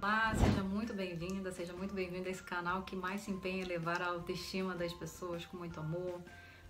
Olá, seja muito bem-vinda, seja muito bem-vindo a esse canal que mais se empenha em levar a autoestima das pessoas com muito amor,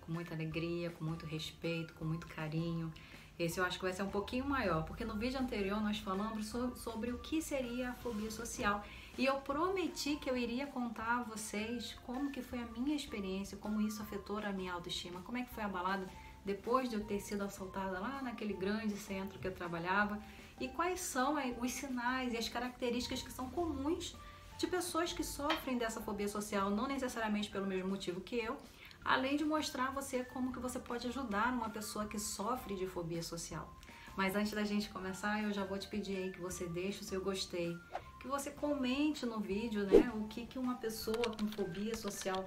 com muita alegria, com muito respeito, com muito carinho. Esse eu acho que vai ser um pouquinho maior, porque no vídeo anterior nós falamos so- sobre o que seria a fobia social e eu prometi que eu iria contar a vocês como que foi a minha experiência, como isso afetou a minha autoestima, como é que foi abalada depois de eu ter sido assaltada lá naquele grande centro que eu trabalhava e quais são eh, os sinais e as características que são comuns de pessoas que sofrem dessa fobia social, não necessariamente pelo mesmo motivo que eu, além de mostrar a você como que você pode ajudar uma pessoa que sofre de fobia social. Mas antes da gente começar, eu já vou te pedir aí que você deixe o seu gostei, que você comente no vídeo, né, o que que uma pessoa com fobia social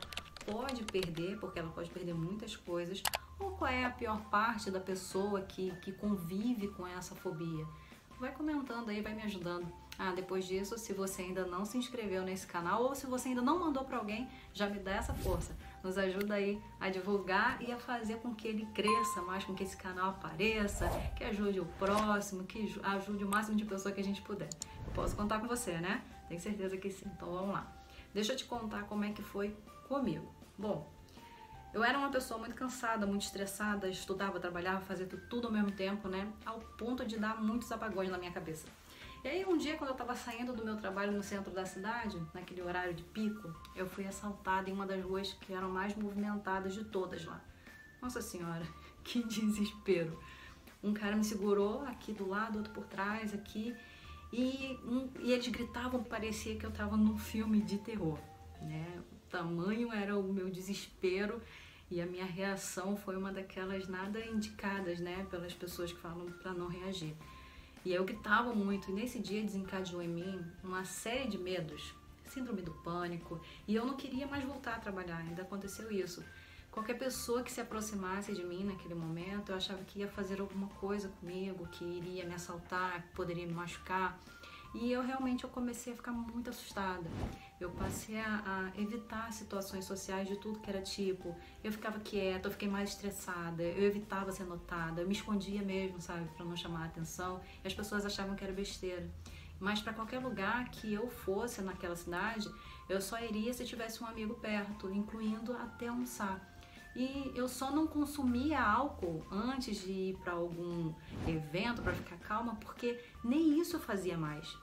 pode perder, porque ela pode perder muitas coisas, ou qual é a pior parte da pessoa que, que convive com essa fobia. Vai comentando aí, vai me ajudando. Ah, depois disso, se você ainda não se inscreveu nesse canal ou se você ainda não mandou para alguém, já me dá essa força. Nos ajuda aí a divulgar e a fazer com que ele cresça mais, com que esse canal apareça, que ajude o próximo, que ju- ajude o máximo de pessoa que a gente puder. Posso contar com você, né? Tenho certeza que sim. Então vamos lá. Deixa eu te contar como é que foi comigo. Bom, eu era uma pessoa muito cansada, muito estressada, estudava, trabalhava, fazia tu- tudo ao mesmo tempo, né? Ao ponto de dar muitos apagões na minha cabeça. E aí um dia quando eu estava saindo do meu trabalho no centro da cidade, naquele horário de pico, eu fui assaltada em uma das ruas que eram mais movimentadas de todas lá. Nossa senhora, que desespero. Um cara me segurou aqui do lado, outro por trás, aqui, e, um- e eles gritavam, parecia que eu estava num filme de terror, né? O tamanho era o meu desespero e a minha reação foi uma daquelas nada indicadas, né, pelas pessoas que falam para não reagir. E eu gritava muito, e nesse dia desencadeou em mim uma série de medos, síndrome do pânico, e eu não queria mais voltar a trabalhar, ainda aconteceu isso. Qualquer pessoa que se aproximasse de mim naquele momento, eu achava que ia fazer alguma coisa comigo, que iria me assaltar, que poderia me machucar. E eu realmente eu comecei a ficar muito assustada. Eu passei a, a evitar situações sociais de tudo que era tipo. Eu ficava quieta, eu fiquei mais estressada, eu evitava ser notada, eu me escondia mesmo, sabe, para não chamar a atenção. E as pessoas achavam que era besteira. Mas para qualquer lugar que eu fosse naquela cidade, eu só iria se tivesse um amigo perto, incluindo até almoçar. E eu só não consumia álcool antes de ir para algum evento para ficar calma, porque nem isso eu fazia mais.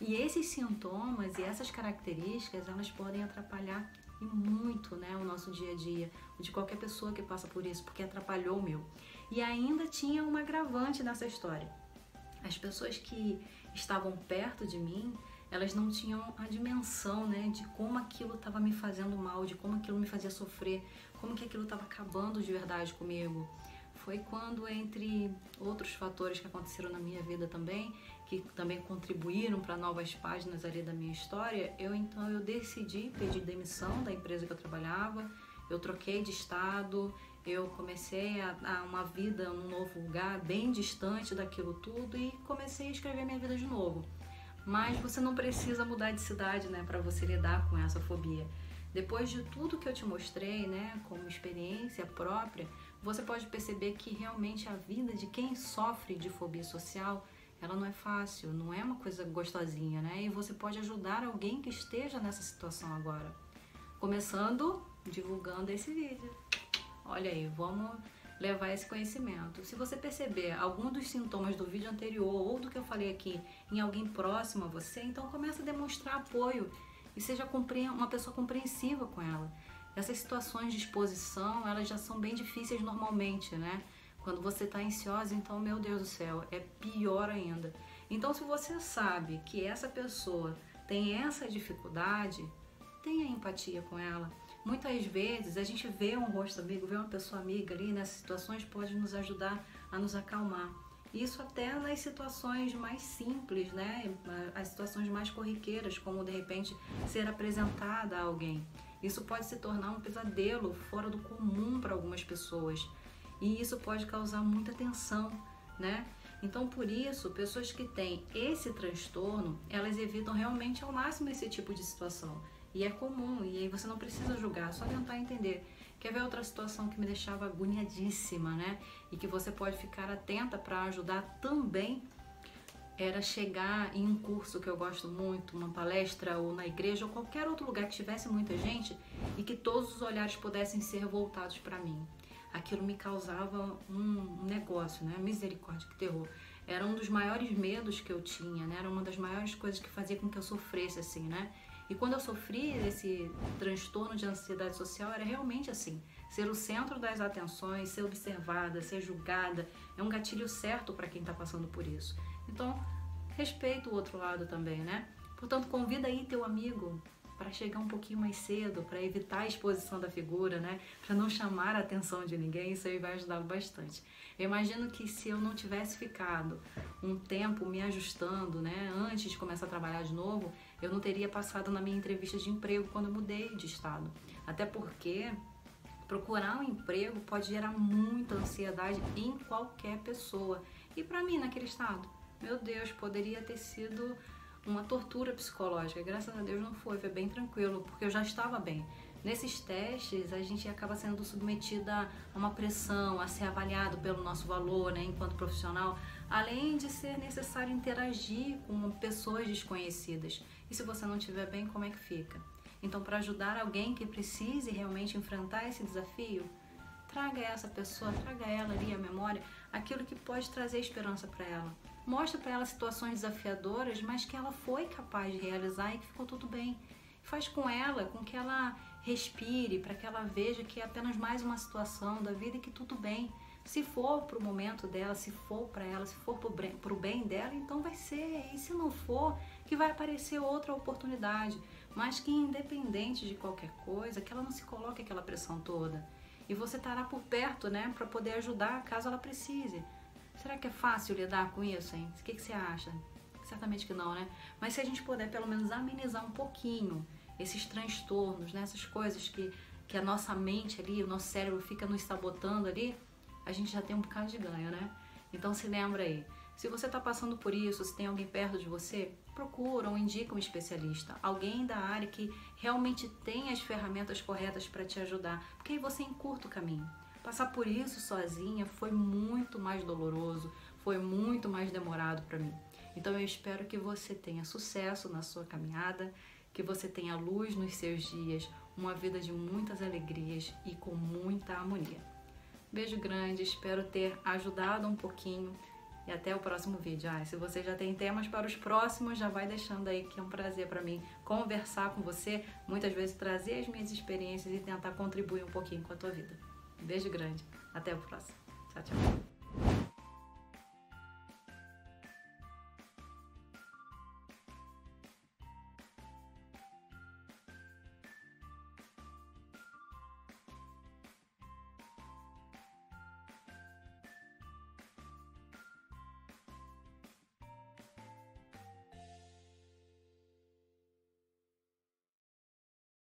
E esses sintomas e essas características, elas podem atrapalhar e muito, né, o nosso dia a dia, de qualquer pessoa que passa por isso, porque atrapalhou o meu. E ainda tinha um agravante nessa história. As pessoas que estavam perto de mim, elas não tinham a dimensão, né, de como aquilo estava me fazendo mal, de como aquilo me fazia sofrer, como que aquilo estava acabando de verdade comigo. Foi quando, entre outros fatores que aconteceram na minha vida também, que também contribuíram para novas páginas ali da minha história, eu então eu decidi pedir demissão da empresa que eu trabalhava, eu troquei de estado, eu comecei a, a uma vida num novo lugar, bem distante daquilo tudo e comecei a escrever minha vida de novo. Mas você não precisa mudar de cidade, né, para você lidar com essa fobia. Depois de tudo que eu te mostrei, né, como experiência própria, você pode perceber que realmente a vida de quem sofre de fobia social, ela não é fácil, não é uma coisa gostosinha, né? E você pode ajudar alguém que esteja nessa situação agora. Começando divulgando esse vídeo. Olha aí, vamos levar esse conhecimento. Se você perceber algum dos sintomas do vídeo anterior ou do que eu falei aqui em alguém próximo a você, então comece a demonstrar apoio e seja uma pessoa compreensiva com ela. Essas situações de exposição, elas já são bem difíceis normalmente, né? Quando você está ansiosa, então, meu Deus do céu, é pior ainda. Então, se você sabe que essa pessoa tem essa dificuldade, tenha empatia com ela. Muitas vezes a gente vê um rosto amigo, vê uma pessoa amiga ali nessas situações pode nos ajudar a nos acalmar. Isso até nas situações mais simples, né? As situações mais corriqueiras, como de repente ser apresentada a alguém. Isso pode se tornar um pesadelo fora do comum para algumas pessoas. E isso pode causar muita tensão, né? Então, por isso, pessoas que têm esse transtorno, elas evitam realmente ao máximo esse tipo de situação. E é comum, e aí você não precisa julgar, é só tentar entender. Quer ver outra situação que me deixava agoniadíssima, né? E que você pode ficar atenta para ajudar também era chegar em um curso que eu gosto muito, uma palestra ou na igreja ou qualquer outro lugar que tivesse muita gente e que todos os olhares pudessem ser voltados para mim. Aquilo me causava um negócio, né? Misericórdia, que terror. Era um dos maiores medos que eu tinha, né? Era uma das maiores coisas que fazia com que eu sofresse assim, né? E quando eu sofri esse transtorno de ansiedade social, era realmente assim. Ser o centro das atenções, ser observada, ser julgada, é um gatilho certo para quem está passando por isso. Então, respeita o outro lado também, né? Portanto, convida aí teu amigo para chegar um pouquinho mais cedo, para evitar a exposição da figura, né? Para não chamar a atenção de ninguém, isso aí vai ajudar bastante. Eu imagino que se eu não tivesse ficado um tempo me ajustando, né, antes de começar a trabalhar de novo, eu não teria passado na minha entrevista de emprego quando eu mudei de estado. Até porque procurar um emprego pode gerar muita ansiedade em qualquer pessoa. E para mim, naquele estado, meu Deus, poderia ter sido uma tortura psicológica. Graças a Deus não foi, foi bem tranquilo, porque eu já estava bem. Nesses testes, a gente acaba sendo submetida a uma pressão, a ser avaliado pelo nosso valor, né, enquanto profissional, além de ser necessário interagir com pessoas desconhecidas. E se você não estiver bem, como é que fica? Então, para ajudar alguém que precise realmente enfrentar esse desafio, traga essa pessoa, traga ela ali a memória, aquilo que pode trazer esperança para ela. Mostra para ela situações desafiadoras, mas que ela foi capaz de realizar e que ficou tudo bem. Faz com ela, com que ela respire, para que ela veja que é apenas mais uma situação da vida e que tudo bem. Se for para o momento dela, se for para ela, se for para o bem dela, então vai ser. E se não for, que vai aparecer outra oportunidade. Mas que independente de qualquer coisa, que ela não se coloque aquela pressão toda. E você estará por perto, né, para poder ajudar caso ela precise. Será que é fácil lidar com isso, hein? O que, que você acha? Certamente que não, né? Mas se a gente puder pelo menos amenizar um pouquinho esses transtornos, né? essas coisas que, que a nossa mente ali, o nosso cérebro fica nos sabotando ali, a gente já tem um bocado de ganho, né? Então se lembra aí, se você está passando por isso, se tem alguém perto de você, procura ou indica um especialista, alguém da área que realmente tem as ferramentas corretas para te ajudar, porque aí você encurta o caminho. Passar por isso sozinha foi muito mais doloroso, foi muito mais demorado para mim. Então eu espero que você tenha sucesso na sua caminhada, que você tenha luz nos seus dias, uma vida de muitas alegrias e com muita harmonia. Beijo grande, espero ter ajudado um pouquinho e até o próximo vídeo. Ah, se você já tem temas para os próximos, já vai deixando aí que é um prazer para mim conversar com você, muitas vezes trazer as minhas experiências e tentar contribuir um pouquinho com a tua vida. Beijo grande. Até o próximo. Tchau, tchau.